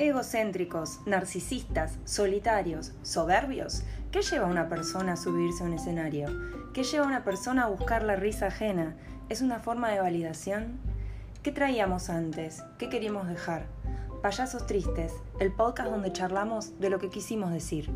Egocéntricos, narcisistas, solitarios, soberbios. ¿Qué lleva a una persona a subirse a un escenario? ¿Qué lleva a una persona a buscar la risa ajena? ¿Es una forma de validación? ¿Qué traíamos antes? ¿Qué queríamos dejar? Payasos Tristes, el podcast donde charlamos de lo que quisimos decir.